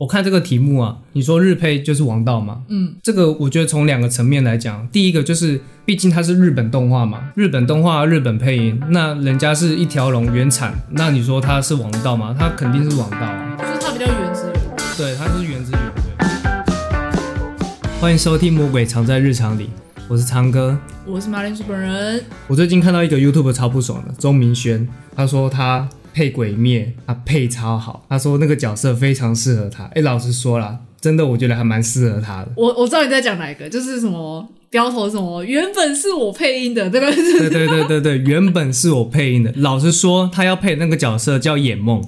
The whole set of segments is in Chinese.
我看这个题目啊，你说日配就是王道吗？嗯，这个我觉得从两个层面来讲，第一个就是毕竟它是日本动画嘛，日本动画日本配音，那人家是一条龙原产，那你说它是王道吗？它肯定是王道啊，就是它比较原汁原味。对，它是原汁原味。欢迎收听《魔鬼藏在日常里》，我是昌哥，我是马铃薯本人。我最近看到一个 YouTube 超不爽的，钟明轩，他说他。配鬼灭，他配超好。他说那个角色非常适合他。哎、欸，老实说啦，真的，我觉得还蛮适合他的。我我知道你在讲哪一个，就是什么标头什么，原本是我配音的，对 不对？对对对对对，原本是我配音的。老实说，他要配那个角色叫眼梦，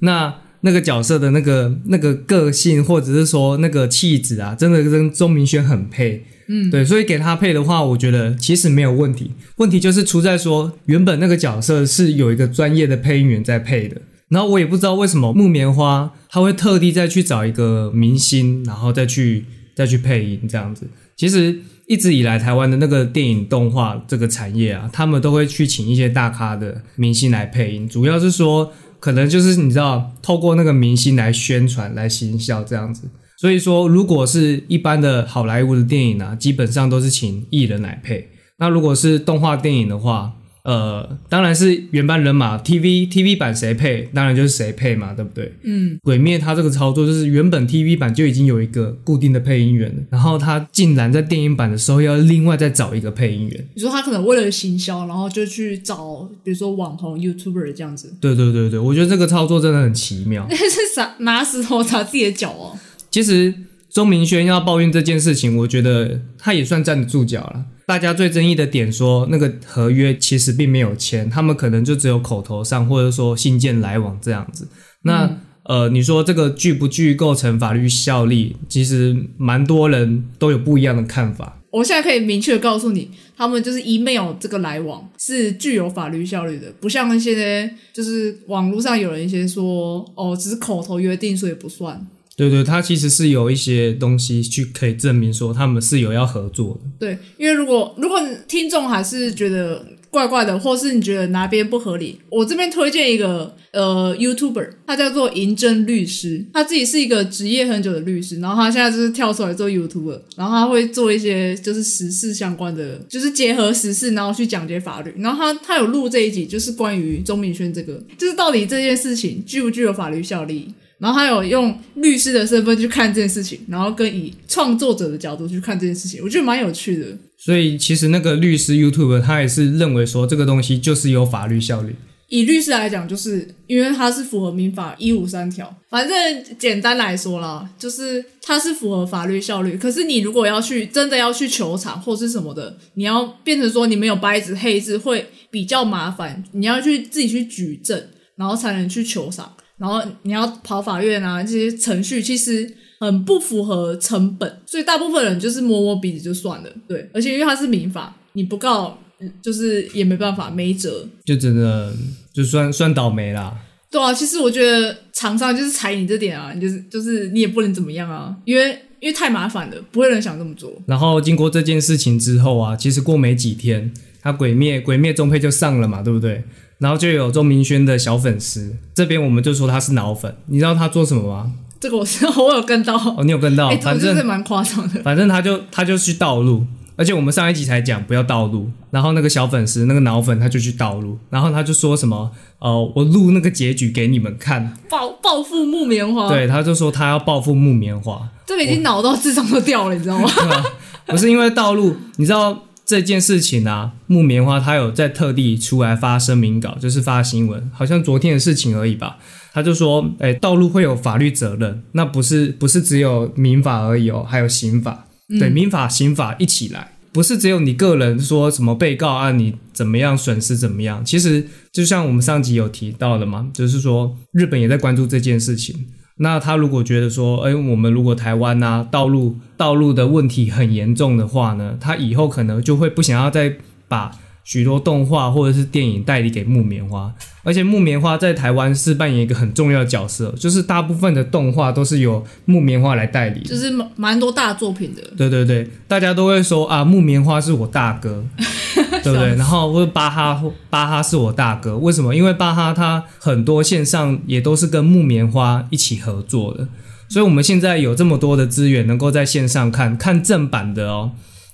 那那个角色的那个那个个性，或者是说那个气质啊，真的跟钟明轩很配。嗯，对，所以给他配的话，我觉得其实没有问题。问题就是出在说，原本那个角色是有一个专业的配音员在配的，然后我也不知道为什么木棉花他会特地再去找一个明星，然后再去再去配音这样子。其实一直以来，台湾的那个电影动画这个产业啊，他们都会去请一些大咖的明星来配音，主要是说可能就是你知道，透过那个明星来宣传、来行销这样子。所以说，如果是一般的好莱坞的电影啊，基本上都是请艺人来配。那如果是动画电影的话，呃，当然是原班人马，TV TV 版谁配，当然就是谁配嘛，对不对？嗯。鬼灭它这个操作就是原本 TV 版就已经有一个固定的配音员了，然后他竟然在电影版的时候要另外再找一个配音员。你说他可能为了行销，然后就去找，比如说网红 YouTuber 这样子。对对对对，我觉得这个操作真的很奇妙。那 是啥？拿石头砸自己的脚哦。其实钟明轩要抱怨这件事情，我觉得他也算站得住脚了。大家最争议的点说，那个合约其实并没有签，他们可能就只有口头上或者说信件来往这样子。那、嗯、呃，你说这个具不具构成法律效力？其实蛮多人都有不一样的看法。我现在可以明确的告诉你，他们就是 email 这个来往是具有法律效力的，不像那些就是网络上有人一些说哦，只是口头约定，所以不算。对对，他其实是有一些东西去可以证明说他们是有要合作的。对，因为如果如果听众还是觉得怪怪的，或是你觉得哪边不合理，我这边推荐一个呃 YouTuber，他叫做银针律师，他自己是一个职业很久的律师，然后他现在就是跳出来做 YouTuber，然后他会做一些就是时事相关的，就是结合时事，然后去讲解法律。然后他他有录这一集，就是关于钟明轩这个，就是到底这件事情具不具有法律效力。然后他有用律师的身份去看这件事情，然后跟以创作者的角度去看这件事情，我觉得蛮有趣的。所以其实那个律师 YouTube 他也是认为说这个东西就是有法律效力。以律师来讲，就是因为他是符合民法一五三条。反正简单来说啦，就是他是符合法律效力。可是你如果要去真的要去求偿或是什么的，你要变成说你没有白纸黑字，会比较麻烦。你要去自己去举证，然后才能去求偿。然后你要跑法院啊，这些程序其实很不符合成本，所以大部分人就是摸摸鼻子就算了。对，而且因为它是民法，你不告就是也没办法，没辙，就真的就算算倒霉啦。对啊，其实我觉得厂商就是踩你这点啊，你就是就是你也不能怎么样啊，因为因为太麻烦了，不会有人想这么做。然后经过这件事情之后啊，其实过没几天，他鬼灭鬼灭中配就上了嘛，对不对？然后就有周明轩的小粉丝，这边我们就说他是脑粉。你知道他做什么吗？这个我知道，我有跟到。哦，你有跟到？欸、反正是蛮夸张的。反正他就他就去盗录，而且我们上一集才讲不要盗录。然后那个小粉丝，那个脑粉，他就去盗录，然后他就说什么：“呃，我录那个结局给你们看，报报复木棉花。”对，他就说他要报复木棉花。这个已经脑到智商都掉了，你知道吗？不是因为盗录，你知道。这件事情啊，木棉花他有在特地出来发声明稿，就是发新闻，好像昨天的事情而已吧。他就说，诶，道路会有法律责任，那不是不是只有民法而已哦，还有刑法，对，民法刑法一起来，不是只有你个人说什么被告啊，你怎么样损失怎么样。其实就像我们上集有提到的嘛，就是说日本也在关注这件事情。那他如果觉得说，哎，我们如果台湾啊，道路道路的问题很严重的话呢，他以后可能就会不想要再把许多动画或者是电影代理给木棉花，而且木棉花在台湾是扮演一个很重要的角色，就是大部分的动画都是由木棉花来代理，就是蛮多大作品的。对对对，大家都会说啊，木棉花是我大哥，对不对？然后或者巴哈巴哈是我大哥，为什么？因为巴哈他很多线上也都是跟木棉花一起合作的。所以我们现在有这么多的资源，能够在线上看看正版的哦，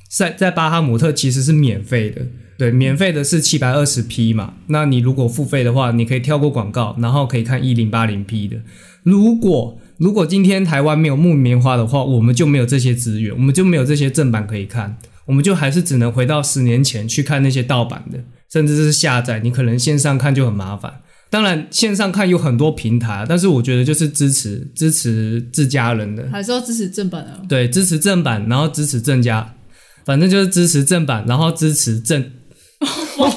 在在巴哈姆特其实是免费的，对，免费的是七百二十 P 嘛，那你如果付费的话，你可以跳过广告，然后可以看一零八零 P 的。如果如果今天台湾没有木棉花的话，我们就没有这些资源，我们就没有这些正版可以看，我们就还是只能回到十年前去看那些盗版的，甚至是下载，你可能线上看就很麻烦。当然，线上看有很多平台，但是我觉得就是支持支持自家人的，还是要支持正版的。对，支持正版，然后支持正家，反正就是支持正版，然后支持正。哇，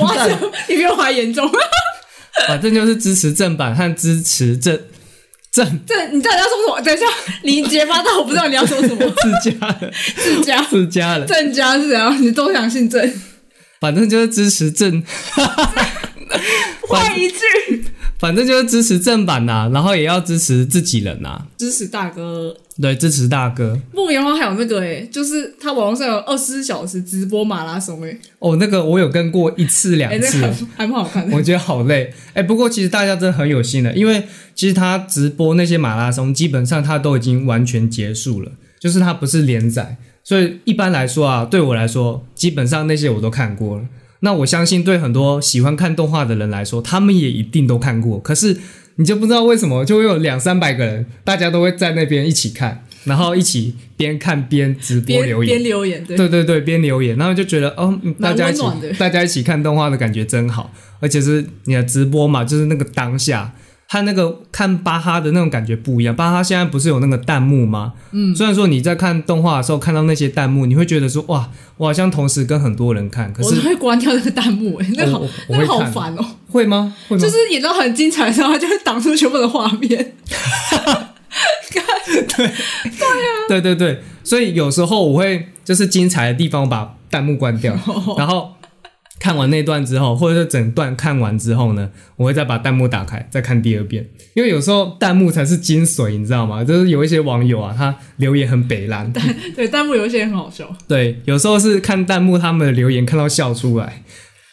哇，你比我还严重。反正就是支持正版和支持正正正。你到底要说什么？等一下，你结巴到我不知道你要说什么。自家的，自家，自家的，郑家是怎样？你都想姓郑？反正就是支持郑。换一句，反正就是支持正版呐、啊，然后也要支持自己人呐、啊，支持大哥。对，支持大哥。木棉花还有那个诶、欸，就是他网络上有二十四小时直播马拉松诶、欸。哦，那个我有跟过一次两次，欸、还蛮好看的。我觉得好累。哎、欸，不过其实大家真的很有心的，因为其实他直播那些马拉松，基本上他都已经完全结束了，就是他不是连载，所以一般来说啊，对我来说，基本上那些我都看过了。那我相信，对很多喜欢看动画的人来说，他们也一定都看过。可是你就不知道为什么，就会有两三百个人，大家都会在那边一起看，然后一起边看边直播留言，边留言，对，对对对，边留言，然后就觉得哦，大家一起，大家一起看动画的感觉真好，而且是你的直播嘛，就是那个当下。和那个看巴哈的那种感觉不一样，巴哈现在不是有那个弹幕吗？嗯，虽然说你在看动画的时候看到那些弹幕，你会觉得说哇，我好像同时跟很多人看，可是我会关掉那个弹幕，诶，那个好，那个好烦哦。会吗？会吗？就是演到很精彩的时候，它就会挡住全部的画面。对 对呀，对对对，所以有时候我会就是精彩的地方，我把弹幕关掉，然后。看完那段之后，或者是整段看完之后呢，我会再把弹幕打开，再看第二遍。因为有时候弹幕才是精髓，你知道吗？就是有一些网友啊，他留言很北烂。对，弹幕有一些很好笑。对，有时候是看弹幕他们的留言看到笑出来。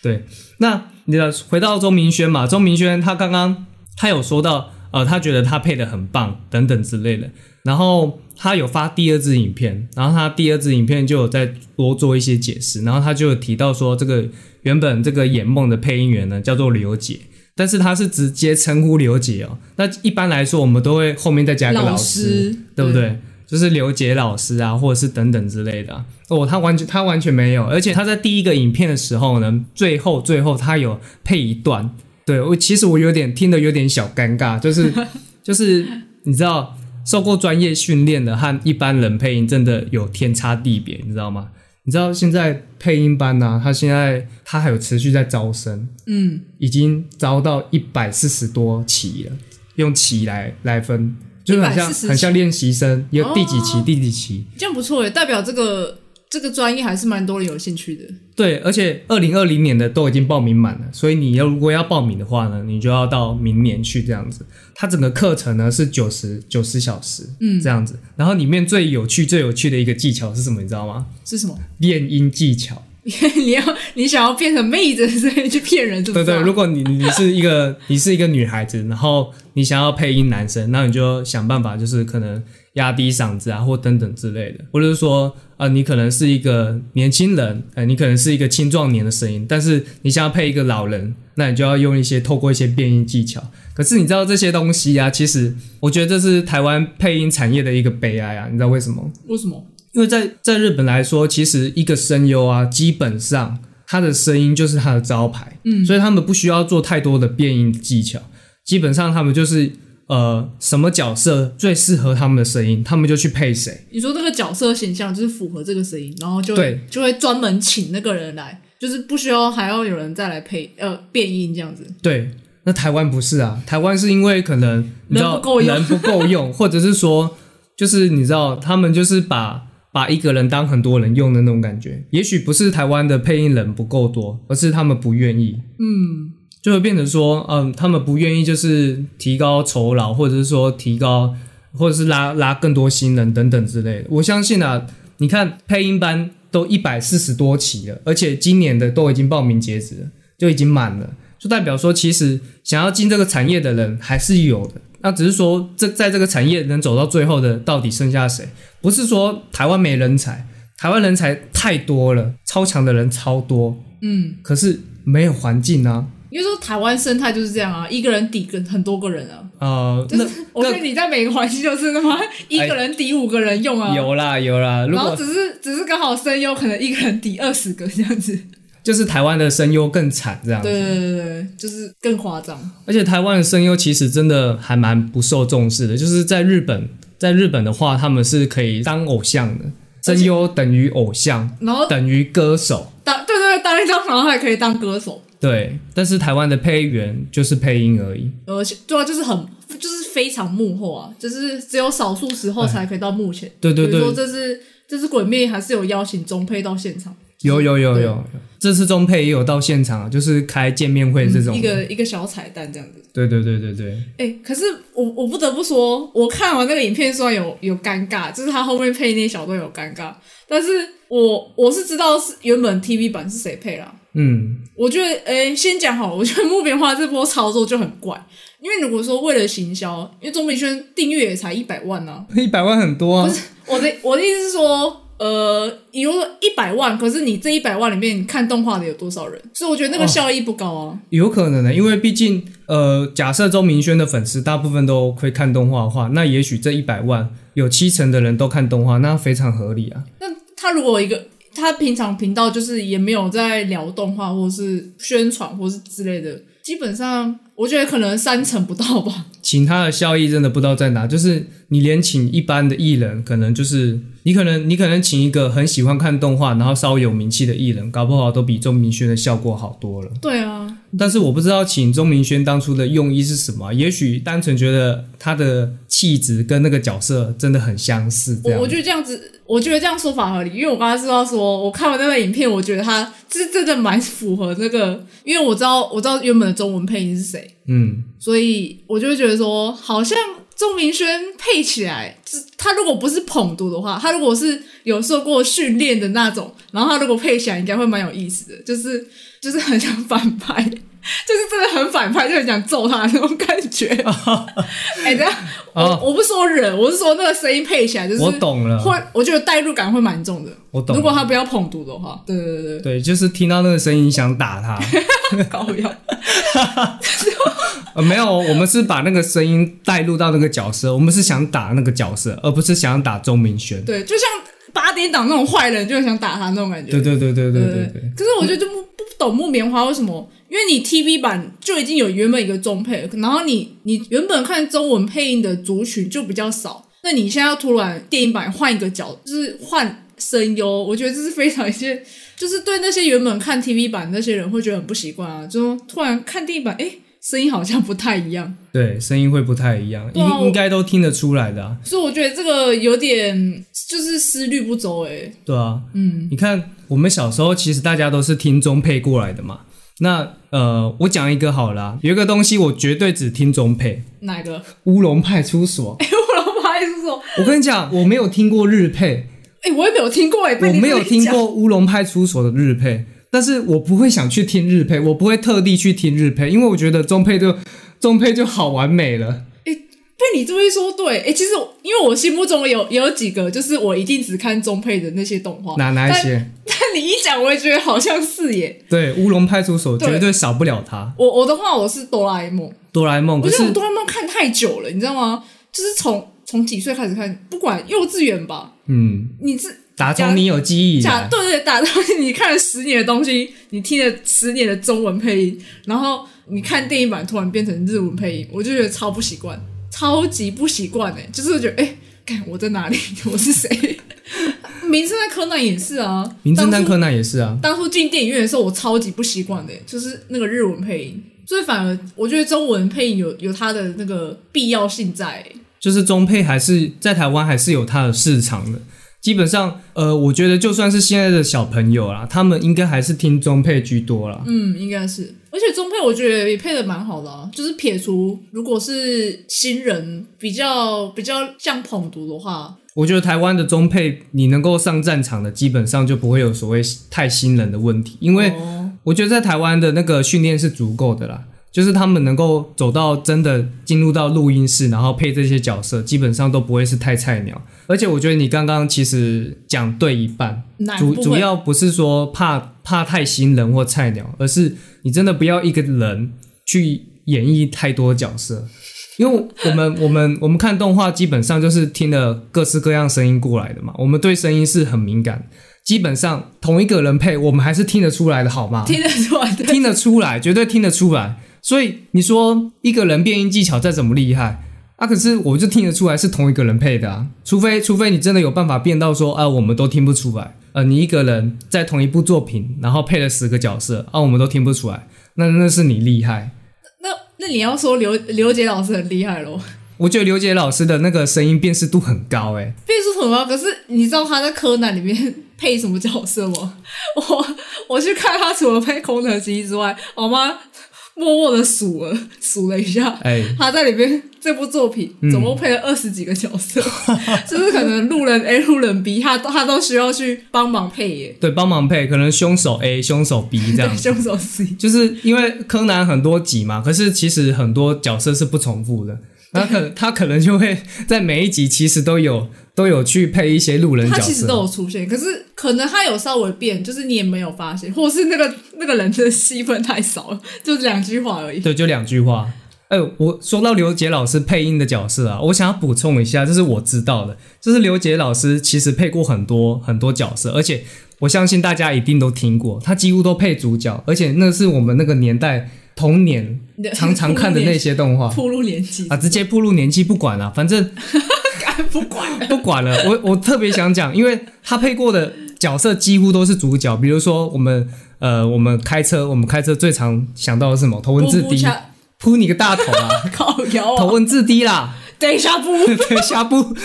对，那你的回到钟明轩嘛，钟明轩他刚刚他有说到，呃，他觉得他配的很棒等等之类的。然后他有发第二支影片，然后他第二支影片就有再多做一些解释，然后他就有提到说这个。原本这个演梦的配音员呢，叫做刘姐，但是他是直接称呼刘姐哦。那一般来说，我们都会后面再加一个老师，老师对不对？对，就是刘杰老师啊，或者是等等之类的啊。哦，他完全他完全没有，而且他在第一个影片的时候呢，最后最后他有配一段，对，我其实我有点听得有点小尴尬，就是 就是你知道，受过专业训练的和一般人配音真的有天差地别，你知道吗？你知道现在配音班呢、啊，他现在他还有持续在招生，嗯，已经招到一百四十多期了，用期来来分，就是很像很像练习生，有第几期、哦、第几期，这样不错诶，代表这个。这个专业还是蛮多人有兴趣的。对，而且二零二零年的都已经报名满了，所以你要如果要报名的话呢，你就要到明年去这样子。它整个课程呢是九十九十小时，嗯，这样子。然后里面最有趣、最有趣的一个技巧是什么？你知道吗？是什么？练音技巧。你要你想要变成妹子，所以去骗人，对不对？对，如果你你是一个你是一个女孩子，然后你想要配音男生，那你就想办法，就是可能。压低嗓子啊，或等等之类的，或者是说，啊、呃，你可能是一个年轻人，呃，你可能是一个青壮年的声音，但是你想要配一个老人，那你就要用一些透过一些变音技巧。可是你知道这些东西啊，其实我觉得这是台湾配音产业的一个悲哀啊，你知道为什么？为什么？因为在在日本来说，其实一个声优啊，基本上他的声音就是他的招牌，嗯，所以他们不需要做太多的变音技巧，基本上他们就是。呃，什么角色最适合他们的声音，他们就去配谁。你说这个角色形象就是符合这个声音，然后就对，就会专门请那个人来，就是不需要还要有人再来配呃变音这样子。对，那台湾不是啊，台湾是因为可能你知道人不够用，人不够用，或者是说就是你知道他们就是把把一个人当很多人用的那种感觉。也许不是台湾的配音人不够多，而是他们不愿意。嗯。就会变成说，嗯，他们不愿意就是提高酬劳，或者是说提高，或者是拉拉更多新人等等之类的。我相信啊，你看配音班都一百四十多期了，而且今年的都已经报名截止了，就已经满了，就代表说其实想要进这个产业的人还是有的。那只是说这在这个产业能走到最后的，到底剩下谁？不是说台湾没人才，台湾人才太多了，超强的人超多，嗯，可是没有环境啊。因为说台湾生态就是这样啊，一个人抵跟很多个人啊。呃，就是那我觉得你在每个环境就是那么一个人抵五个人用啊。有啦有啦，然后只是只是刚好声优可能一个人抵二十个这样子。就是台湾的声优更惨这样子。对对对对，就是更夸张。而且台湾的声优其实真的还蛮不受重视的，就是在日本，在日本的话，他们是可以当偶像的，声优等于偶像，然后等于歌手。当对对对，当一张然后还可以当歌手。对，但是台湾的配音员就是配音而已。而且对啊，就是很就是非常幕后啊，就是只有少数时候才可以到幕前。对对对，比如说这是这是鬼灭还是有邀请中配到现场。有有有有，有，这次中配也有到现场，就是开见面会这种、嗯、一个一个小彩蛋这样子。对对对对对。哎、欸，可是我我不得不说，我看完那个影片虽然有有尴尬，就是他后面配那小段有尴尬，但是我我是知道是原本 TV 版是谁配啦。嗯，我觉得，哎、欸，先讲好，我觉得木棉花这波操作就很怪，因为如果说为了行销，因为钟明轩订阅也才一百万呢、啊，一百万很多啊。不是我的我的意思是说。呃，比如说一百万，可是你这一百万里面看动画的有多少人？所以我觉得那个效益不高啊。哦、有可能的，因为毕竟呃，假设周明轩的粉丝大部分都会看动画的话，那也许这一百万有七成的人都看动画，那非常合理啊。那他如果一个他平常频道就是也没有在聊动画，或是宣传，或是之类的，基本上我觉得可能三成不到吧。请他的效益真的不知道在哪，就是你连请一般的艺人，可能就是。你可能你可能请一个很喜欢看动画，然后稍微有名气的艺人，搞不好都比钟明轩的效果好多了。对啊，但是我不知道请钟明轩当初的用意是什么，也许单纯觉得他的气质跟那个角色真的很相似。我，我觉得这样子，我觉得这样说法合理，因为我刚才知道说，我看完那个影片，我觉得他是真的蛮符合那个，因为我知道我知道原本的中文配音是谁，嗯，所以我就会觉得说，好像。钟明轩配起来，他如果不是捧读的话，他如果是有受过训练的那种，然后他如果配起来，应该会蛮有意思的，就是就是很想反派，就是真的很反派，就很想揍他那种感觉。哎、欸，这样，我我不说忍，我是说那个声音配起来，就是我懂了，会我觉得代入感会蛮重的。我懂，如果他不要捧读的话，对对对对，对，就是听到那个声音想打他，高要。呃，没有，我们是把那个声音带入到那个角色，我们是想打那个角色，而不是想打钟明轩。对，就像八点档那种坏人，就想打他那种感觉。对对对对对对。可是我觉得就不不懂木棉花为什么，因为你 TV 版就已经有原本一个中配，然后你你原本看中文配音的族群就比较少，那你现在要突然电影版换一个角，就是换声优，我觉得这是非常一些，就是对那些原本看 TV 版那些人会觉得很不习惯啊，就突然看电影版，哎。声音好像不太一样，对，声音会不太一样，应、啊、应该都听得出来的、啊。所以我觉得这个有点就是思虑不周诶、欸。对啊，嗯，你看我们小时候其实大家都是听中配过来的嘛。那呃，我讲一个好了，有一个东西我绝对只听中配。哪个？乌龙派出所。哎，乌龙派出所。我跟你讲，我没有听过日配。哎，我也没有听过哎，我没有听过乌龙派出所的日配。但是我不会想去听日配，我不会特地去听日配，因为我觉得中配就中配就好完美了。哎，被你这么一说，对，哎，其实因为我心目中有也有几个，就是我一定只看中配的那些动画，哪哪一些？但，你一讲，我也觉得好像是耶。对，乌龙派出所绝对少不了他。我我的话，我是哆啦 A 梦，哆啦 A 梦，不是我哆啦 A 梦看太久了，你知道吗？就是从从几岁开始看，不管幼稚园吧，嗯，你是。打从你有记忆，假对对，打从你看了十年的东西，你听了十年的中文配音，然后你看电影版突然变成日文配音，我就觉得超不习惯，超级不习惯哎，就是觉得哎，看我在哪里，我是谁？名侦探柯南也是啊，名侦探柯南也是啊。当初进电影院的时候，我超级不习惯的，就是那个日文配音，所以反而我觉得中文配音有有它的那个必要性在，就是中配还是在台湾还是有它的市场的。基本上，呃，我觉得就算是现在的小朋友啦，他们应该还是听中配居多啦。嗯，应该是，而且中配我觉得也配的蛮好的啊。就是撇除如果是新人比较比较像捧读的话，我觉得台湾的中配你能够上战场的，基本上就不会有所谓太新人的问题，因为我觉得在台湾的那个训练是足够的啦。就是他们能够走到真的进入到录音室，然后配这些角色，基本上都不会是太菜鸟。而且我觉得你刚刚其实讲对一半，主主要不是说怕怕太新人或菜鸟，而是你真的不要一个人去演绎太多角色。因为我们 我们我们看动画，基本上就是听了各式各样声音过来的嘛。我们对声音是很敏感，基本上同一个人配，我们还是听得出来的，好吗？听得出来，听得出来，绝对听得出来。所以你说一个人变音技巧再怎么厉害啊，可是我就听得出来是同一个人配的啊。除非除非你真的有办法变到说啊，我们都听不出来。呃，你一个人在同一部作品，然后配了十个角色啊，我们都听不出来，那那是你厉害。那那你要说刘刘杰老师很厉害喽？我觉得刘杰老师的那个声音辨识度很高，欸，诶，辨识度很高。可是你知道他在柯南里面配什么角色吗？我我去看他，除了配空藤希之外，我妈默默的数了数了一下，哎，他在里面这部作品总共配了二十几个角色，嗯、就是可能路人 A、路人 B，他他都需要去帮忙配耶。对，帮忙配，可能凶手 A、凶手 B 这样。凶手 C，就是因为柯南很多集嘛，可是其实很多角色是不重复的。他可 他可能就会在每一集其实都有都有去配一些路人角色，他其实都有出现，可是可能他有稍微变，就是你也没有发现，或是那个那个人的戏份太少了，就两句话而已。对，就两句话。哎，我说到刘杰老师配音的角色啊，我想要补充一下，这是我知道的，就是刘杰老师其实配过很多很多角色，而且我相信大家一定都听过，他几乎都配主角，而且那是我们那个年代。童年 常常看的那些动画，铺路年纪啊，直接铺路年纪不管了，反正 不管不管了。我我特别想讲，因为他配过的角色几乎都是主角，比如说我们呃，我们开车，我们开车最常想到的是什么？头文字 D，扑你个大头啊！靠腰啊！头文字 D 啦。等一下不，等一下不，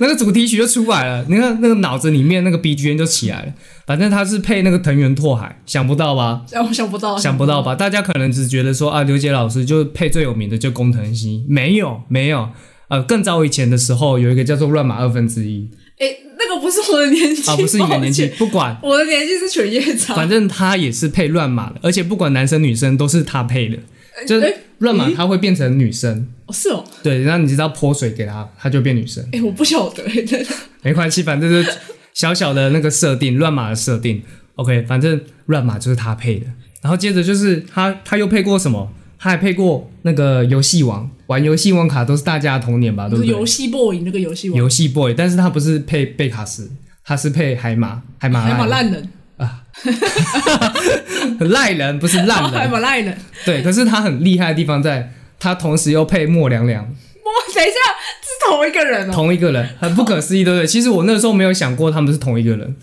那个主题曲就出来了。你看那个脑子里面那个 BGM 就起来了。反正他是配那个藤原拓海，想不到吧？想想不到，想不到吧？大家可能只觉得说啊，刘杰老师就配最有名的就工藤新，没有没有。呃，更早以前的时候有一个叫做乱马二分之一。哎，那个不是我的年纪啊，不是你的年纪，不管我的年纪是犬夜叉。反正他也是配乱马的，而且不管男生女生都是他配的，就是乱马他会变成女生。哦，是哦，对，然后你知道泼水给他，他就变女生。哎，我不晓得，真的。没关系，反正就是小小的那个设定，乱码的设定。OK，反正乱码就是他配的。然后接着就是他，他又配过什么？他还配过那个游戏王，玩游戏王卡都是大家的童年吧？对不对？游戏 boy 那个游戏王。游戏 boy，但是他不是配贝卡斯，他是配海马，海马，海马烂人啊，赖人不是烂人，海马赖人。对，可是他很厉害的地方在。他同时又配莫凉凉，莫等一下是同一个人哦，同一个人，很不可思议，对不对？其实我那时候没有想过他们是同一个人，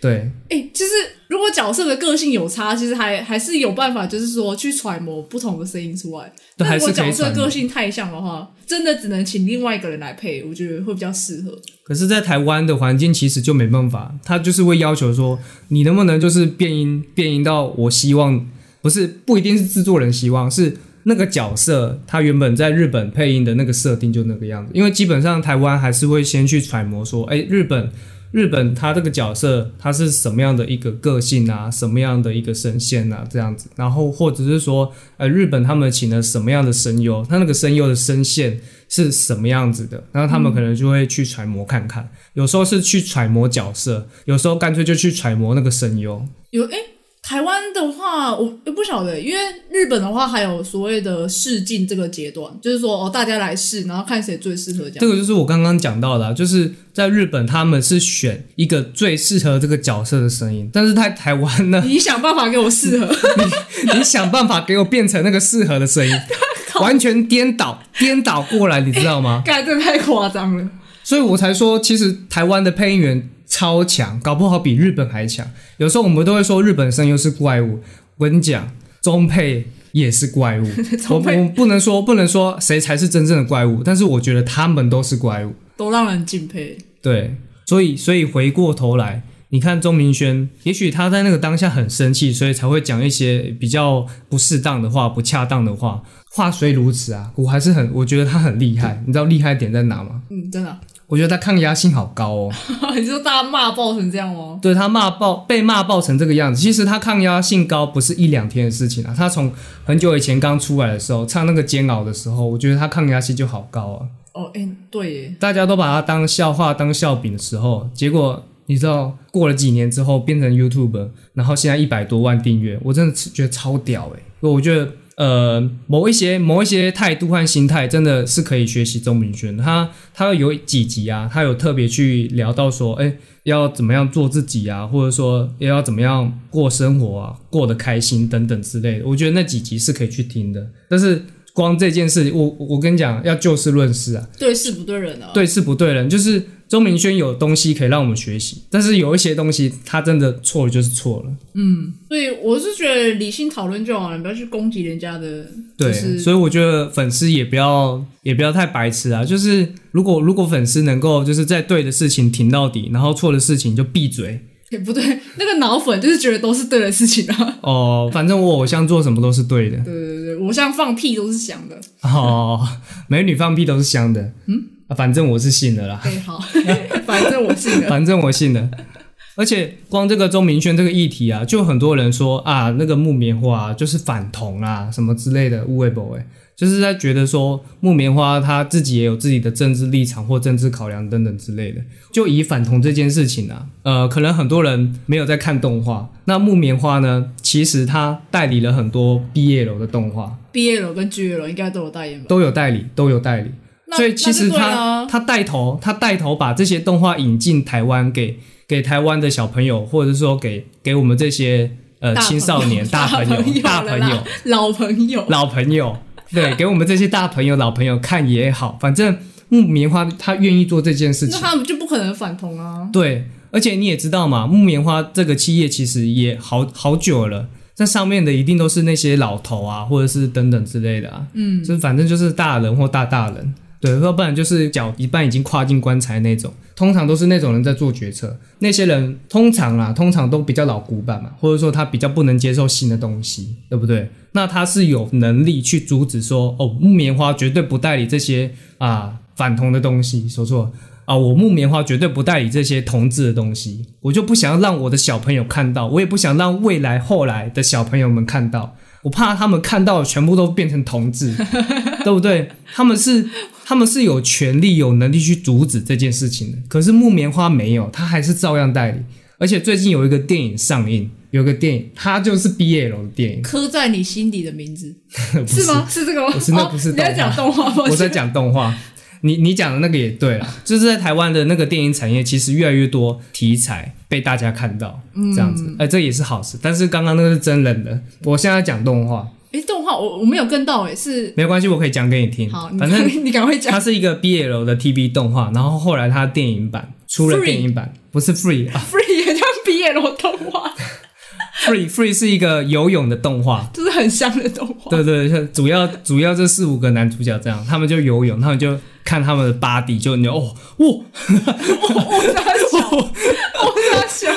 对，诶，其实如果角色的个性有差，其实还还是有办法，就是说去揣摩不同的声音出来。但如果角色个性太像的话，真的只能请另外一个人来配，我觉得会比较适合。可是，在台湾的环境其实就没办法，他就是会要求说，你能不能就是变音变音到我希望，不是不一定是制作人希望是。那个角色他原本在日本配音的那个设定就那个样子，因为基本上台湾还是会先去揣摩说，哎，日本日本他这个角色他是什么样的一个个性啊，什么样的一个声线啊，这样子，然后或者是说，呃，日本他们请了什么样的声优，他那个声优的声线是什么样子的，然后他们可能就会去揣摩看看，有时候是去揣摩角色，有时候干脆就去揣摩那个声优。有哎。台湾的话，我也不晓得，因为日本的话还有所谓的试镜这个阶段，就是说哦，大家来试，然后看谁最适合这样。这个就是我刚刚讲到的啊，就是在日本他们是选一个最适合这个角色的声音，但是在台湾呢，你想办法给我适合，你你想办法给我变成那个适合的声音，完全颠倒颠倒过来，你知道吗？干，这太夸张了，所以我才说，其实台湾的配音员。超强，搞不好比日本还强。有时候我们都会说日本声优是怪物，我跟你讲，中配也是怪物。我配我们不能说不能说谁才是真正的怪物，但是我觉得他们都是怪物，都让人敬佩。对，所以所以回过头来，你看钟明轩，也许他在那个当下很生气，所以才会讲一些比较不适当的话、不恰当的话。话虽如此啊，我还是很我觉得他很厉害。你知道厉害点在哪吗？嗯，真的。我觉得他抗压性好高哦。你说大家骂爆成这样吗？对，他骂爆，被骂爆成这个样子。其实他抗压性高不是一两天的事情啊。他从很久以前刚出来的时候，唱那个煎熬的时候，我觉得他抗压性就好高啊。哦，哎，对耶，大家都把他当笑话、当笑柄的时候，结果你知道，过了几年之后变成 YouTuber，然后现在一百多万订阅，我真的觉得超屌哎。我觉得。呃，某一些某一些态度和心态真的是可以学习钟明轩。他他有几集啊，他有特别去聊到说，哎，要怎么样做自己啊，或者说要怎么样过生活啊，过得开心等等之类的。我觉得那几集是可以去听的。但是光这件事，我我跟你讲，要就事论事啊，对事不对人啊，对事不对人，就是。钟明轩有东西可以让我们学习，但是有一些东西他真的错了就是错了。嗯，所以我是觉得理性讨论就好了，不要去攻击人家的。对，所以我觉得粉丝也不要也不要太白痴啊。就是如果如果粉丝能够就是在对的事情挺到底，然后错的事情就闭嘴。也不对，那个脑粉就是觉得都是对的事情啊。哦，反正我偶像做什么都是对的。对对对，偶像放屁都是香的。哦，美女放屁都是香的。嗯。反正我是信的啦。对，好，反正我信的。反正我信的。而且光这个钟明轩这个议题啊，就很多人说啊，那个木棉花就是反同啊，什么之类的，无谓不为，就是在觉得说木棉花他自己也有自己的政治立场或政治考量等等之类的。就以反同这件事情啊，呃，可能很多人没有在看动画。那木棉花呢，其实他代理了很多 BL 的动画，BL 跟 GL 应该都有代言吧？都有代理，都有代理。所以其实他他带头，他带头把这些动画引进台湾，给给台湾的小朋友，或者是说给给我们这些呃青少年、大朋友、大朋友、老朋友、老朋友，对，给我们这些大朋友、老朋友看也好，反正木棉花他愿意做这件事情，那他们就不可能反同啊。对，而且你也知道嘛，木棉花这个企业其实也好好久了，这上面的一定都是那些老头啊，或者是等等之类的啊，嗯，就是反正就是大人或大大人。对，要不然就是脚一半已经跨进棺材那种，通常都是那种人在做决策。那些人通常啊，通常都比较老古板嘛，或者说他比较不能接受新的东西，对不对？那他是有能力去阻止说，哦，木棉花绝对不代理这些啊反同的东西。说错啊，我木棉花绝对不代理这些同志的东西。我就不想要让我的小朋友看到，我也不想让未来后来的小朋友们看到。我怕他们看到全部都变成同志，对不对？他们是他们是有权利、有能力去阻止这件事情的。可是木棉花没有，他还是照样代理。而且最近有一个电影上映，有个电影，它就是 BL 的电影，刻在你心底的名字，是，是吗？是这个吗？不是，那不是你在讲动画吗？我在讲动画。你你讲的那个也对了，就是在台湾的那个电影产业，其实越来越多题材被大家看到，这样子，哎、嗯欸，这也是好事。但是刚刚那个是真人的，我现在讲动画。哎、欸，动画我我没有跟到，哎，是没关系，我可以讲给你听。好，反正你赶快讲。它是一个 BL 的 TV 动画，然后后来它电影版出了电影版，不是 Free 啊，Free 也叫 BL 动画。Free Free 是一个游泳的动画，就是很像的动画。对对对，主要主要这四五个男主角这样，他们就游泳，他们就看他们的 body，就你哦，哇，我在笑，我在笑。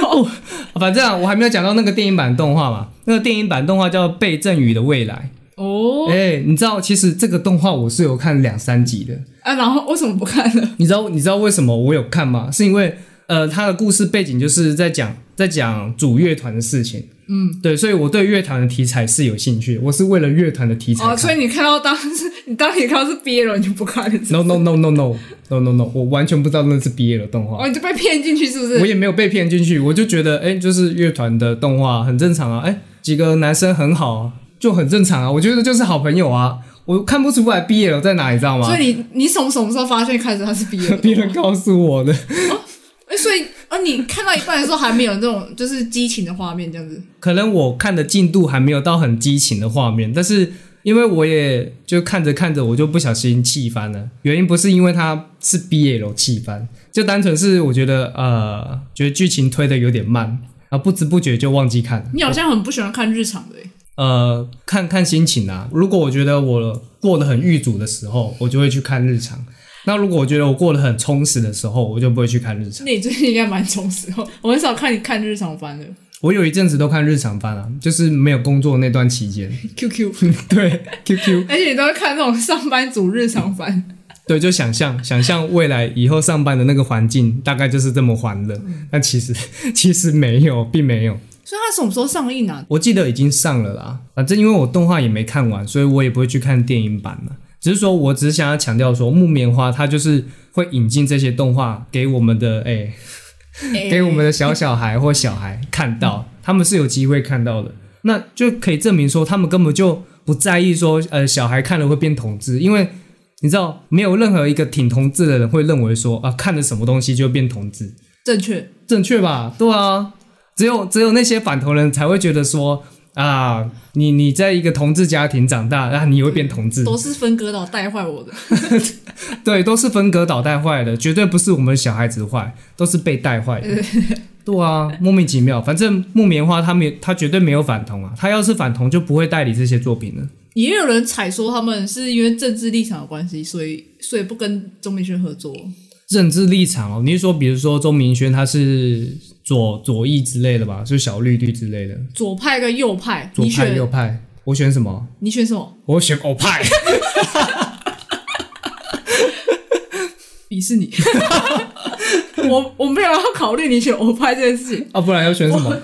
反正啊，我还没有讲到那个电影版动画嘛。那个电影版动画叫《被赠予的未来》哦。哎，你知道，其实这个动画我是有看两三集的啊。然后为什么不看呢？你知道，你知道为什么我有看吗？是因为呃，他的故事背景就是在讲在讲主乐团的事情。嗯，对，所以我对乐团的题材是有兴趣。我是为了乐团的题材。哦，所以你看到当时，你当你看到是毕业了你就不看了是不是？No No No No No No No No，我完全不知道那是 BL 动画。哦，你就被骗进去是不是？我也没有被骗进去，我就觉得，哎，就是乐团的动画很正常啊。哎，几个男生很好啊，就很正常啊。我觉得就是好朋友啊。我看不出来毕业了在哪里，你知道吗？所以你你从什么时候发现开始他是 BL？别人告诉我的。哦哎，所以啊，你看到一半的时候还没有那种就是激情的画面，这样子。可能我看的进度还没有到很激情的画面，但是因为我也就看着看着，我就不小心气翻了。原因不是因为它是 BL 气翻，就单纯是我觉得呃，觉得剧情推的有点慢啊，不知不觉就忘记看了。你好像很不喜欢看日常的诶。呃，看看心情啊。如果我觉得我过得很郁卒的时候，我就会去看日常。那如果我觉得我过得很充实的时候，我就不会去看日常。那你最近应该蛮充实哦，我很少看你看日常番的。我有一阵子都看日常番啊，就是没有工作那段期间。QQ，对，QQ，而且你都会看那种上班族日常番。对，就想象想象未来以后上班的那个环境，大概就是这么欢乐。嗯、但其实 其实没有，并没有。所以它什么时候上映啊？我记得已经上了啦。反正因为我动画也没看完，所以我也不会去看电影版了。只是说，我只是想要强调说，木棉花它就是会引进这些动画给我们的，哎、欸，给我们的小小孩或小孩看到，他们是有机会看到的，那就可以证明说，他们根本就不在意说，呃，小孩看了会变同志，因为你知道，没有任何一个挺同志的人会认为说，啊，看了什么东西就会变同志，正确，正确吧？对啊，只有只有那些反同人才会觉得说。啊，你你在一个同志家庭长大，啊，你也会变同志，都是分隔岛带坏我的，对，都是分隔岛带坏的，绝对不是我们小孩子坏，都是被带坏的，对啊，莫名其妙，反正木棉花他没，他绝对没有反同啊，他要是反同就不会代理这些作品了。也有人采说他们是因为政治立场的关系，所以所以不跟钟明轩合作。政治立场哦，你是说，比如说钟明轩他是左左翼之类的吧，就是小绿绿之类的，左派跟右派，左派右派，我选什么？你选什么？我选欧派。鄙视你！我我没有要考虑你选欧派这件事情啊，不然要选什么？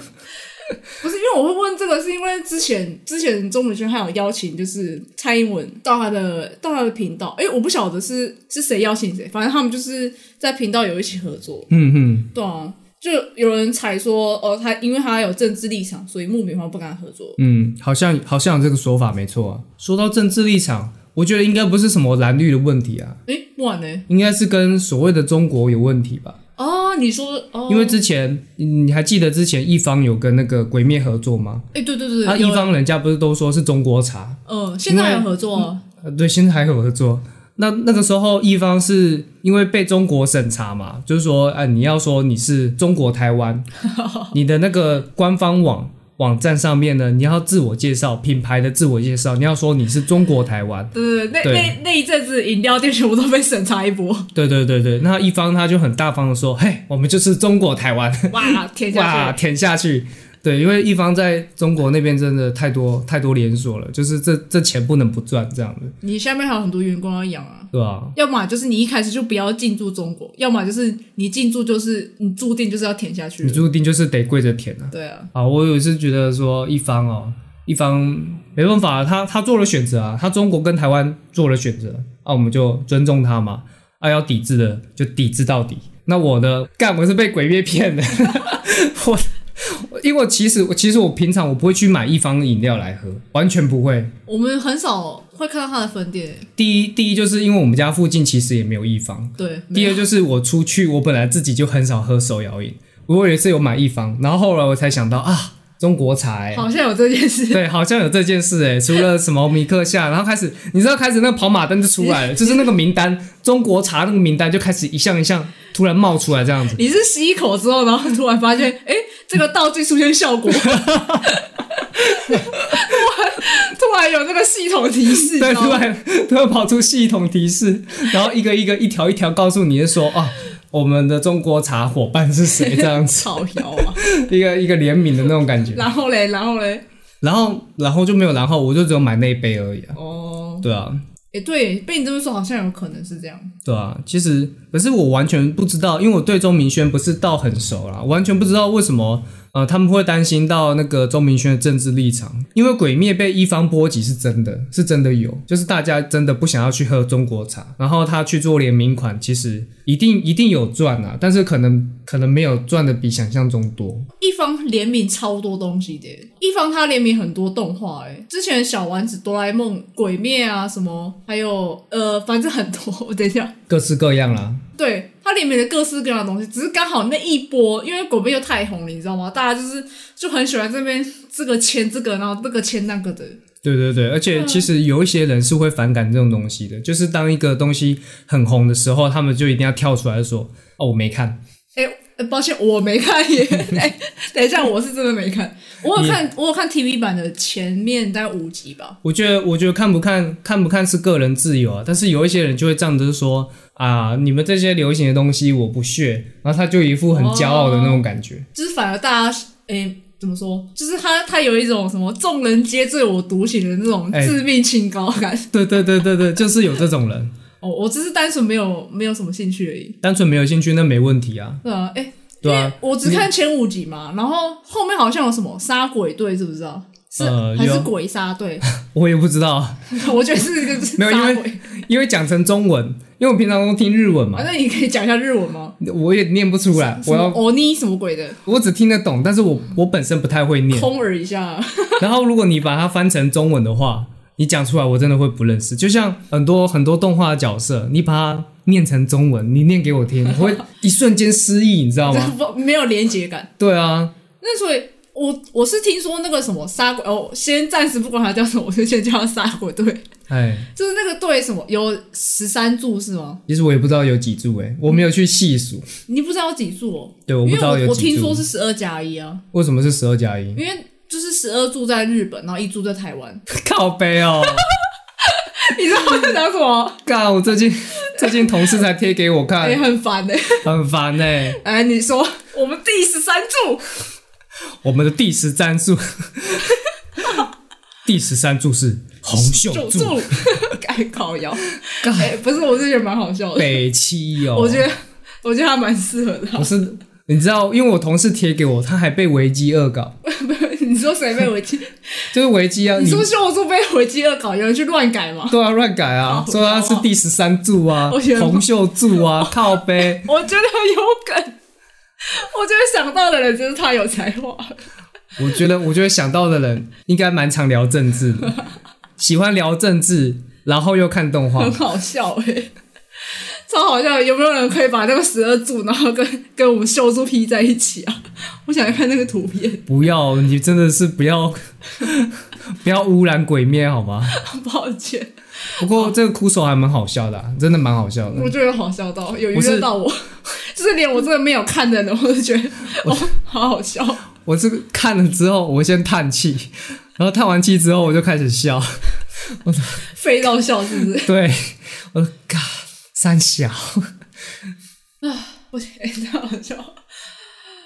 不是因为我会问这个，是因为之前之前钟美轩还有邀请，就是蔡英文到他的到他的频道，哎、欸，我不晓得是是谁邀请谁，反正他们就是在频道有一起合作。嗯嗯，对啊，就有人猜说，哦，他因为他有政治立场，所以木棉花不跟他合作。嗯，好像好像有这个说法没错啊。说到政治立场，我觉得应该不是什么蓝绿的问题啊。哎、欸，不然呢？应该是跟所谓的中国有问题吧。哦，你说哦，因为之前你还记得之前一方有跟那个鬼灭合作吗？哎，对对对，他一方人家不是都说是中国茶？嗯，现在还有合作啊？对，现在还有合作。那那个时候一方是因为被中国审查嘛，就是说，哎，你要说你是中国台湾，你的那个官方网。网站上面呢，你要自我介绍，品牌的自我介绍，你要说你是中国台湾。对对对，那那那一阵子饮料店全部都被审查一波。对对对对，那一方他就很大方的说：“嘿，我们就是中国台湾。”哇，舔下去，哇，舔下去。对，因为一方在中国那边真的太多太多连锁了，就是这这钱不能不赚这样子。你下面还有很多员工要养啊，对啊。要么就是你一开始就不要进驻中国，要么就是你进驻就是你注定就是要舔下去，你注定就是得跪着舔啊。对啊。啊，我有是觉得说一方哦，一方没办法，他他做了选择啊，他中国跟台湾做了选择，啊，我们就尊重他嘛。啊，要抵制的就抵制到底。那我呢？干，我是被鬼灭骗的，我。因为其实我其实我平常我不会去买一方饮料来喝，完全不会。我们很少会看到它的分店。第一，第一就是因为我们家附近其实也没有一方。对。第二就是我出去，我本来自己就很少喝手摇饮，我有一次有买一方，然后后来我才想到啊。中国茶、欸，好像有这件事。对，好像有这件事、欸，哎，除了什么米克夏，然后开始，你知道，开始那个跑马灯就出来了，就是那个名单，中国茶那个名单就开始一项一项突然冒出来，这样子。你是吸一口之后，然后突然发现，哎、欸，这个道具出现效果，突然突然有那个系统提示，对，突然突然跑出系统提示，然后一个一个一条一条告诉你，就说啊。我们的中国茶伙伴是谁？这样子，超摇啊！一个一个联名的那种感觉。然后嘞，然后嘞，然后然后就没有然后，我就只有买那一杯而已啊。哦，对啊。诶，对，被你这么说，好像有可能是这样。对啊，其实可是我完全不知道，因为我对钟明轩不是到很熟啦，完全不知道为什么。呃，他们会担心到那个钟明轩的政治立场，因为鬼灭被一方波及是真的，是真的有，就是大家真的不想要去喝中国茶，然后他去做联名款，其实一定一定有赚啊，但是可能可能没有赚的比想象中多。一方联名超多东西的，一方他联名很多动画，哎，之前小丸子、哆啦 A 梦、鬼灭啊什么，还有呃，反正很多，我等一下，各式各样啦。对，它里面的各式各样的东西，只是刚好那一波，因为狗贝又太红了，你知道吗？大家就是就很喜欢这边这个签这个，然后那个签那个的。对对对，而且其实有一些人是会反感这种东西的，就是当一个东西很红的时候，他们就一定要跳出来说：“哦，我没看。”哎。抱歉，我没看耶。哎，等一下，我是真的没看。我有看，我有看 TV 版的前面大概五集吧。我觉得，我觉得看不看，看不看是个人自由啊。但是有一些人就会这样子说啊，你们这些流行的东西我不屑，然后他就一副很骄傲的那种感觉。哦、就是反而大家，哎，怎么说？就是他，他有一种什么众人皆醉我独醒的那种致命清高感。对对对对对，就是有这种人。哦，我只是单纯没有没有什么兴趣而已。单纯没有兴趣那没问题啊。对啊，哎、欸，对啊，我只看前五集嘛，然后后面好像有什么杀鬼队，是不知道？是、呃、还是鬼杀队？我也不知道。我觉得是一个没有，因为 因为讲成中文，因为我平常都听日文嘛。那你可以讲一下日文吗？我也念不出来。我要欧尼什么鬼的？我只听得懂，但是我我本身不太会念。空耳一下。然后如果你把它翻成中文的话，你讲出来我真的会不认识。就像很多很多动画的角色，你把它念成中文，你念给我听，我会一瞬间失忆，你知道吗？没有连接感。对啊。那所以。我我是听说那个什么杀鬼哦，先暂时不管他叫什么，我就先叫他杀鬼队。哎，就是那个队什么有十三柱是吗？其实我也不知道有几柱哎，我没有去细数。你不知道有几柱哦？对，我不知道有几柱。我听说是十二加一啊。为什么是十二加一？因为就是十二住在日本，然后一住在台湾。靠北哦！你知道我在讲什么？干！我最近最近同事才贴给我看，也很烦哎，很烦哎。哎，你说我们第十三柱。我们的第十三柱，第十三柱是红袖柱，该靠腰。哎，不是，我是觉得蛮好笑的。北七哦，我觉得，我觉得他蛮适合的。不是，你知道，因为我同事贴给我，他还被维基恶搞。你说谁被维基？就是维基啊！你说秀柱被维基恶搞，有人去乱改吗？对啊，乱改啊，说他是第十三柱啊，红秀柱啊，靠背。我觉得有梗。我觉得想到的人就是他有才华。我觉得，我觉得想到的人应该蛮常聊政治的，喜欢聊政治，然后又看动画，很好笑哎、欸，超好笑！有没有人可以把那个十二柱，然后跟跟我们秀柱 P 在一起啊？我想要看那个图片。不要，你真的是不要，不要污染鬼面好吗？抱歉。不过这个哭手还蛮好笑的、啊，真的蛮好笑的。我觉得好笑到有娱乐到我。就是连我这个没有看的人，我都觉得哦，好好笑。我这个看了之后，我先叹气，然后叹完气之后，我就开始笑。我飞到笑是不是？对，我说嘎三小啊，不行，太好笑。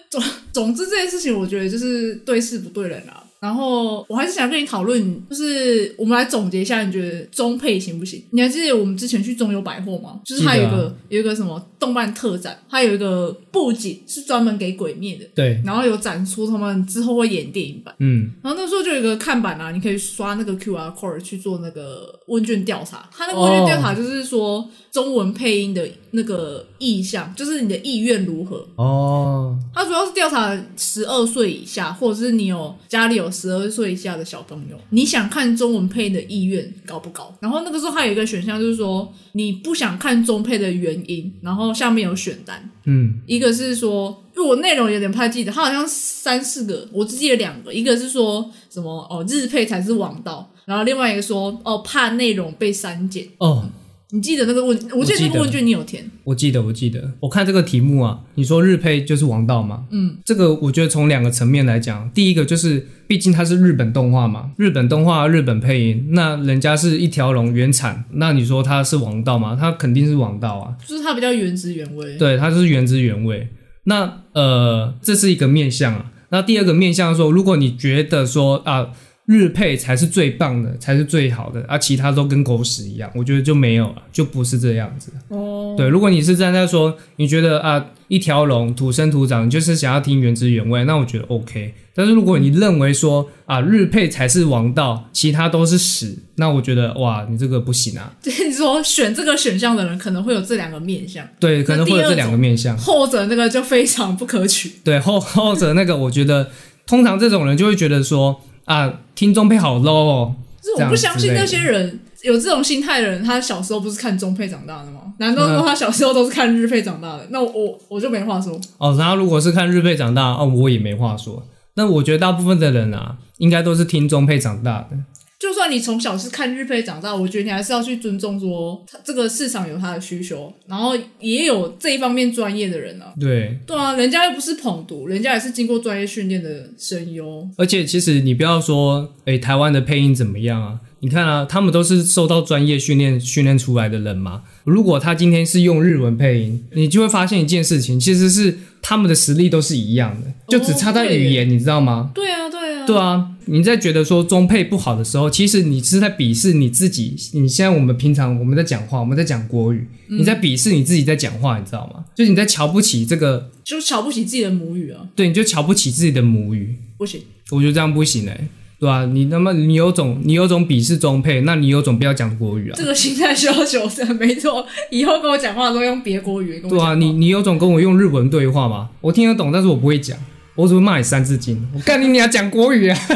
总总之这件事情，我觉得就是对事不对人啊。然后我还是想跟你讨论，就是我们来总结一下，你觉得中配行不行？你还记得我们之前去中友百货吗？就是它有一个、啊、有一个什么动漫特展，它有一个布景是专门给鬼灭的，对。然后有展出他们之后会演电影版，嗯。然后那时候就有一个看板啊，你可以刷那个 QR code 去做那个问卷调查。它那个问卷调查就是说中文配音的那个意向，就是你的意愿如何哦。它主要是调查十二岁以下，或者是你有家里有。十二岁以下的小朋友，你想看中文配音的意愿高不高？然后那个时候还有一个选项，就是说你不想看中配的原因。然后下面有选单，嗯，一个是说，因为我内容有点不太记得，它好像三四个，我只记得两个，一个是说什么哦日配才是王道，然后另外一个说哦怕内容被删减。哦。你记得那个问？我记得那个问卷你有填。我记得，我记得。我看这个题目啊，你说日配就是王道嘛？嗯，这个我觉得从两个层面来讲，第一个就是，毕竟它是日本动画嘛，日本动画、日本配音，那人家是一条龙原产，那你说它是王道吗？它肯定是王道啊，就是它比较原汁原味。对，它就是原汁原味。那呃，这是一个面向啊。那第二个面向说，如果你觉得说啊。日配才是最棒的，才是最好的，啊，其他都跟狗屎一样，我觉得就没有了，就不是这样子。哦，对，如果你是站在说，你觉得啊，一条龙土生土长，就是想要听原汁原味，那我觉得 OK。但是如果你认为说啊，日配才是王道，其他都是屎，那我觉得哇，你这个不行啊。就是说，选这个选项的人可能会有这两个面相，对，可能会有这两个面相，后者那个就非常不可取。对，后后者那个，我觉得通常这种人就会觉得说。啊，听中配好 low 哦！就是我不相信那些人有这种心态的人，他小时候不是看中配长大的吗？难道说他小时候都是看日配长大的？那我我就没话说。哦，他如果是看日配长大，哦，我也没话说。那我觉得大部分的人啊，应该都是听中配长大的。就算你从小是看日配长大，我觉得你还是要去尊重说，他这个市场有他的需求，然后也有这一方面专业的人啊。对，对啊，人家又不是捧读，人家也是经过专业训练的声优。而且其实你不要说，诶，台湾的配音怎么样啊？你看啊，他们都是受到专业训练训练出来的人嘛。如果他今天是用日文配音，你就会发现一件事情，其实是他们的实力都是一样的，就只差在语言，哦、你知道吗？对啊，对啊。你在觉得说中配不好的时候，其实你是在鄙视你自己。你现在我们平常我们在讲话，我们在讲国语，嗯、你在鄙视你自己在讲话，你知道吗？就是你在瞧不起这个，就瞧不起自己的母语啊。对，你就瞧不起自己的母语，不行，我觉得这样不行哎、欸。对啊，你那么你有种你有种鄙视中配，那你有种不要讲国语啊。这个心态需要修正，没错。以后跟我讲话都用别国语。对啊，你你有种跟我用日文对话吗？我听得懂，但是我不会讲，我只会骂你三字经。我干你你要讲国语啊！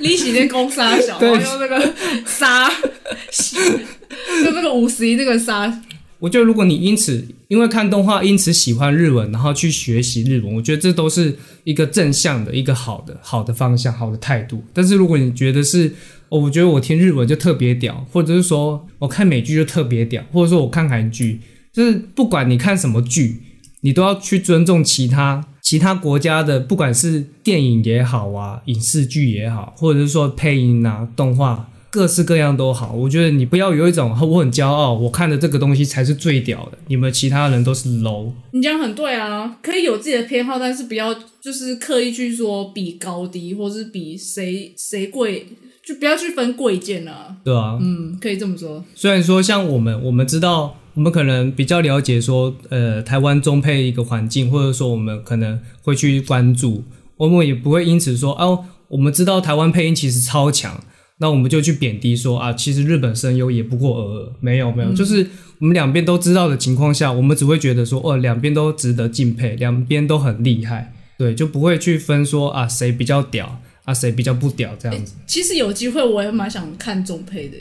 你喜那公杀小，然后用那个杀，就那个五十音那个杀。我觉得，如果你因此因为看动画，因此喜欢日文，然后去学习日文，我觉得这都是一个正向的一个好的好的方向，好的态度。但是如果你觉得是，哦，我觉得我听日文就特别屌，或者是说我看美剧就特别屌，或者说我看韩剧，就是不管你看什么剧，你都要去尊重其他其他国家的，不管是电影也好啊，影视剧也好，或者是说配音啊，动画。各式各样都好，我觉得你不要有一种我很骄傲，我看的这个东西才是最屌的，你们其他人都是 low。你讲很对啊，可以有自己的偏好，但是不要就是刻意去说比高低，或是比谁谁贵，就不要去分贵贱啊。对啊，嗯，可以这么说。虽然说像我们，我们知道，我们可能比较了解说，呃，台湾中配一个环境，或者说我们可能会去关注，我们也不会因此说哦，我们知道台湾配音其实超强。那我们就去贬低说啊，其实日本声优也不过尔尔，没有没有，嗯、就是我们两边都知道的情况下，我们只会觉得说，哦，两边都值得敬佩，两边都很厉害，对，就不会去分说啊谁比较屌啊谁比较不屌这样子。其实有机会我也蛮想看中配的，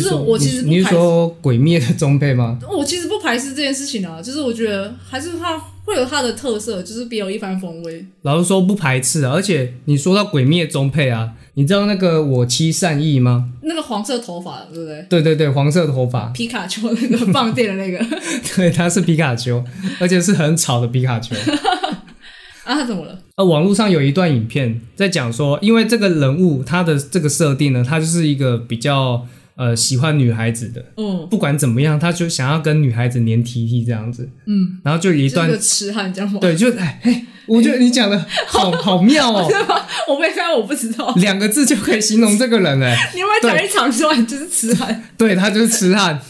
就是我其实不排斥，你是说鬼灭的中配吗？我其实不排斥这件事情啊，就是我觉得还是它会有它的特色，就是别有一番风味。老实说不排斥啊，而且你说到鬼灭中配啊。你知道那个我妻善意吗？那个黄色头发，对不对？对对对，黄色头发，皮卡丘那个放电的那个。对，他是皮卡丘，而且是很吵的皮卡丘。啊，他怎么了？呃，网络上有一段影片在讲说，因为这个人物他的这个设定呢，他就是一个比较。呃，喜欢女孩子的，嗯，不管怎么样，他就想要跟女孩子黏 T T 这样子，嗯，然后就一段痴汉这样吗？对，就哎嘿，我觉得你讲的 好好妙哦，我没看，我不知道，两个字就可以形容这个人哎，你有没有讲一场说就是痴汉？对，他就是痴汉，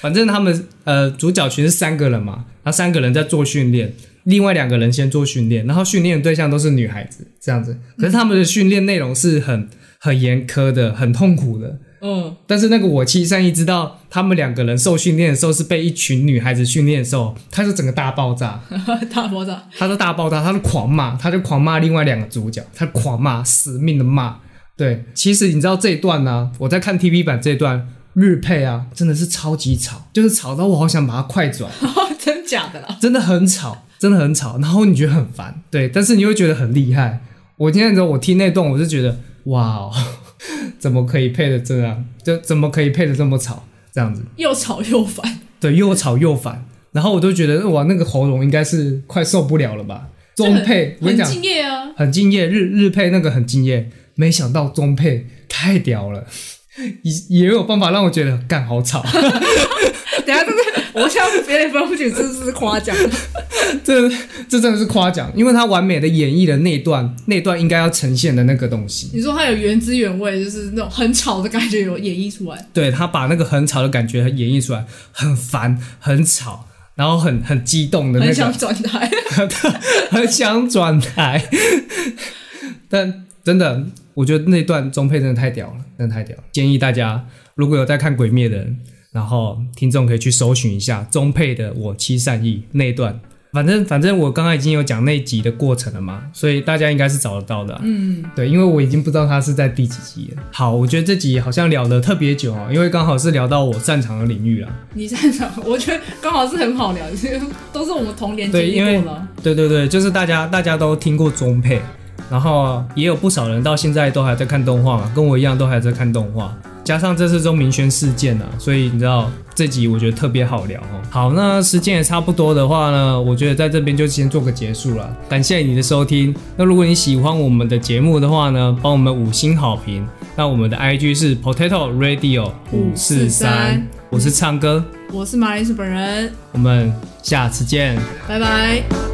反正他们呃主角群是三个人嘛，然后三个人在做训练，另外两个人先做训练，然后训练的对象都是女孩子这样子，可是他们的训练内容是很很严苛的，很痛苦的。嗯，但是那个我妻善逸知道，他们两个人受训练的时候是被一群女孩子训练的时候，他就整个大爆炸，大爆炸，他就大爆炸，他就狂骂，他就狂骂另外两个主角，他狂骂，死命的骂。对，其实你知道这一段呢、啊，我在看 TV 版这一段日配啊，真的是超级吵，就是吵到我好想把它快转，真假的啦，真的很吵，真的很吵，然后你觉得很烦，对，但是你会觉得很厉害。我今天的时候我听那段，我就觉得哇哦。怎么可以配的这样？就怎么可以配的这么吵？这样子又吵又烦。对，又吵又烦。然后我都觉得哇，那个喉咙应该是快受不了了吧？中配，我跟你讲，很敬业啊，很敬业。日日配那个很敬业，没想到中配太屌了，也也有办法让我觉得干好吵。等下，我现在别人分不清这是夸奖，这这真的是夸奖，因为他完美的演绎了那段那段应该要呈现的那个东西。你说他有原汁原味，就是那种很吵的感觉有演绎出来。对，他把那个很吵的感觉演绎出来，很烦很吵，然后很很激动的那个，很想转台，很想转台。但真的，我觉得那段中配真的太屌了，真的太屌了。建议大家如果有在看《鬼灭》的人。然后听众可以去搜寻一下中配的我妻善意那一段，反正反正我刚刚已经有讲那集的过程了嘛，所以大家应该是找得到的啊。嗯，对，因为我已经不知道他是在第几集了。好，我觉得这集好像聊得特别久哦，因为刚好是聊到我擅长的领域了。你擅长？我觉得刚好是很好聊，都是我们童年经历过的。对对对，就是大家大家都听过中配，然后也有不少人到现在都还在看动画嘛，跟我一样都还在看动画。加上这次钟明轩事件啊，所以你知道这集我觉得特别好聊哦。好，那时间也差不多的话呢，我觉得在这边就先做个结束了。感谢你的收听。那如果你喜欢我们的节目的话呢，帮我们五星好评。那我们的 IG 是 Potato Radio 五四三，我是唱歌，我是马铃薯本人，我们下次见，拜拜。